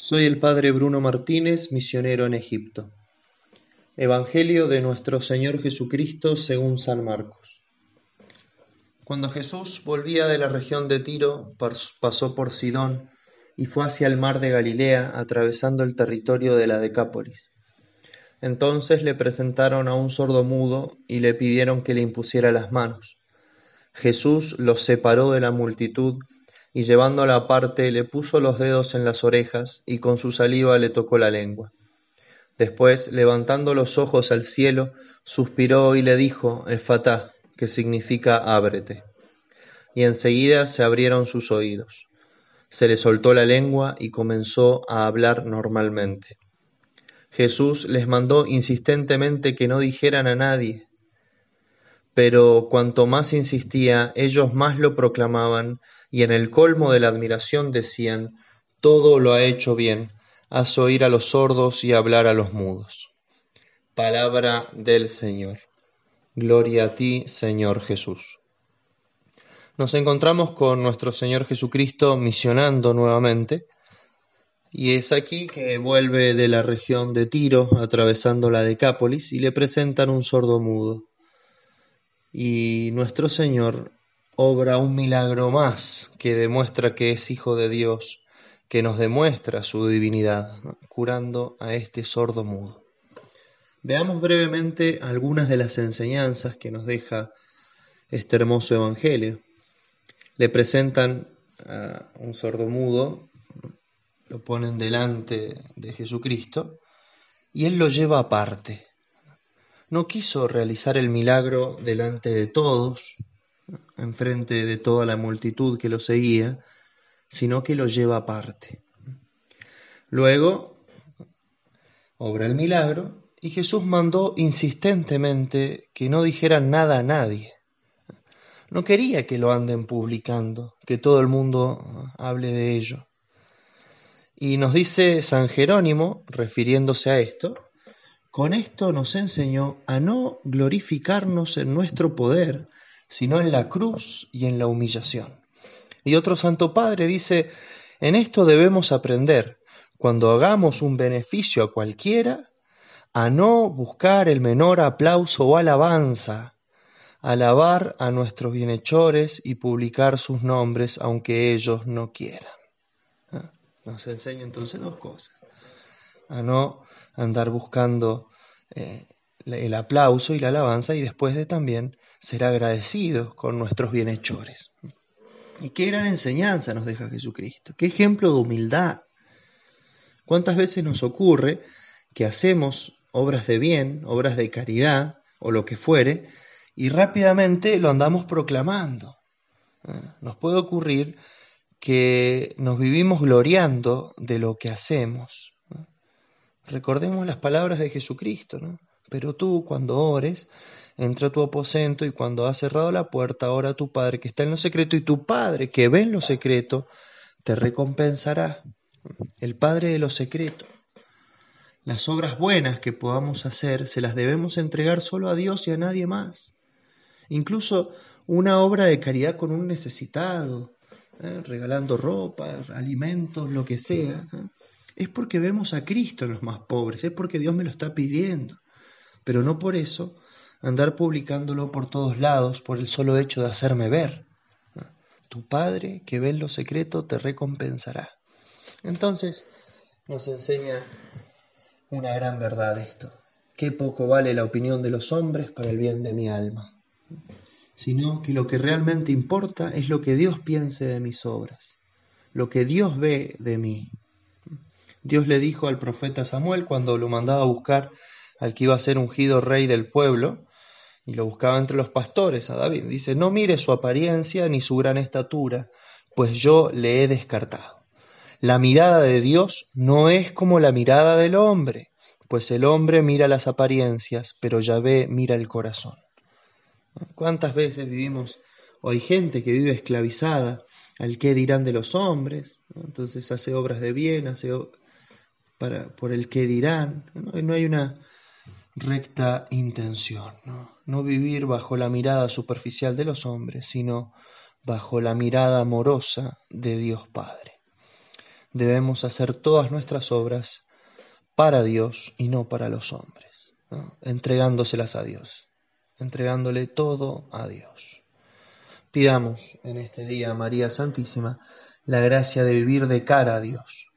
Soy el padre Bruno Martínez, misionero en Egipto. Evangelio de nuestro Señor Jesucristo según San Marcos. Cuando Jesús volvía de la región de Tiro, pasó por Sidón y fue hacia el mar de Galilea, atravesando el territorio de la Decápolis. Entonces le presentaron a un sordo mudo y le pidieron que le impusiera las manos. Jesús los separó de la multitud y llevándola aparte le puso los dedos en las orejas y con su saliva le tocó la lengua. Después, levantando los ojos al cielo, suspiró y le dijo, Efatá, que significa ábrete. Y enseguida se abrieron sus oídos. Se le soltó la lengua y comenzó a hablar normalmente. Jesús les mandó insistentemente que no dijeran a nadie, pero cuanto más insistía, ellos más lo proclamaban, y en el colmo de la admiración decían, todo lo ha hecho bien, haz oír a los sordos y hablar a los mudos. Palabra del Señor. Gloria a ti, Señor Jesús. Nos encontramos con nuestro Señor Jesucristo misionando nuevamente, y es aquí que vuelve de la región de Tiro, atravesando la Decápolis, y le presentan un sordo mudo y nuestro Señor obra un milagro más que demuestra que es Hijo de Dios, que nos demuestra su divinidad, curando a este sordo mudo. Veamos brevemente algunas de las enseñanzas que nos deja este hermoso Evangelio. Le presentan a un sordo mudo, lo ponen delante de Jesucristo y él lo lleva aparte no quiso realizar el milagro delante de todos, enfrente de toda la multitud que lo seguía, sino que lo lleva aparte. Luego obra el milagro y Jesús mandó insistentemente que no dijeran nada a nadie. No quería que lo anden publicando, que todo el mundo hable de ello. Y nos dice San Jerónimo, refiriéndose a esto, con esto nos enseñó a no glorificarnos en nuestro poder, sino en la cruz y en la humillación. Y otro Santo Padre dice, en esto debemos aprender, cuando hagamos un beneficio a cualquiera, a no buscar el menor aplauso o alabanza, alabar a nuestros bienhechores y publicar sus nombres aunque ellos no quieran. ¿Ah? Nos enseña entonces dos cosas a no andar buscando eh, el aplauso y la alabanza y después de también ser agradecidos con nuestros bienhechores. Y qué gran enseñanza nos deja Jesucristo, qué ejemplo de humildad. ¿Cuántas veces nos ocurre que hacemos obras de bien, obras de caridad o lo que fuere, y rápidamente lo andamos proclamando? ¿Eh? Nos puede ocurrir que nos vivimos gloriando de lo que hacemos, Recordemos las palabras de Jesucristo, ¿no? Pero tú, cuando ores, entra a tu aposento y cuando has cerrado la puerta, ora a tu Padre que está en lo secreto y tu Padre que ve en lo secreto te recompensará. El Padre de lo secreto. Las obras buenas que podamos hacer se las debemos entregar solo a Dios y a nadie más. Incluso una obra de caridad con un necesitado, ¿eh? regalando ropa, alimentos, lo que sea. ¿eh? Es porque vemos a Cristo en los más pobres, es porque Dios me lo está pidiendo, pero no por eso andar publicándolo por todos lados por el solo hecho de hacerme ver. Tu Padre que ve en lo secreto te recompensará. Entonces nos enseña una gran verdad esto. Qué poco vale la opinión de los hombres para el bien de mi alma, sino que lo que realmente importa es lo que Dios piense de mis obras, lo que Dios ve de mí. Dios le dijo al profeta Samuel cuando lo mandaba a buscar al que iba a ser ungido rey del pueblo, y lo buscaba entre los pastores a David. Dice, no mire su apariencia ni su gran estatura, pues yo le he descartado. La mirada de Dios no es como la mirada del hombre, pues el hombre mira las apariencias, pero Yahvé mira el corazón. ¿Cuántas veces vivimos, o hay gente que vive esclavizada al qué dirán de los hombres? Entonces hace obras de bien, hace para, por el que dirán, no, hay una recta intención, ¿no? no vivir bajo la mirada superficial de los hombres, sino bajo la mirada amorosa de Dios Padre. debemos hacer todas nuestras obras para Dios y no para los hombres, entregándoselas a Dios, entregándole todo a Dios. Pidamos en este día, María Santísima, la gracia de vivir de cara a Dios,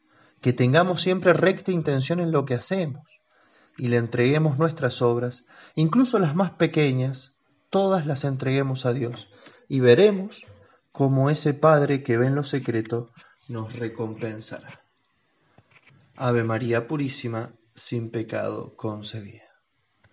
que tengamos siempre recta intención en lo que hacemos y le entreguemos nuestras obras, incluso las más pequeñas, todas las entreguemos a Dios y veremos cómo ese Padre que ve en lo secreto nos recompensará. Ave María Purísima, sin pecado concebida.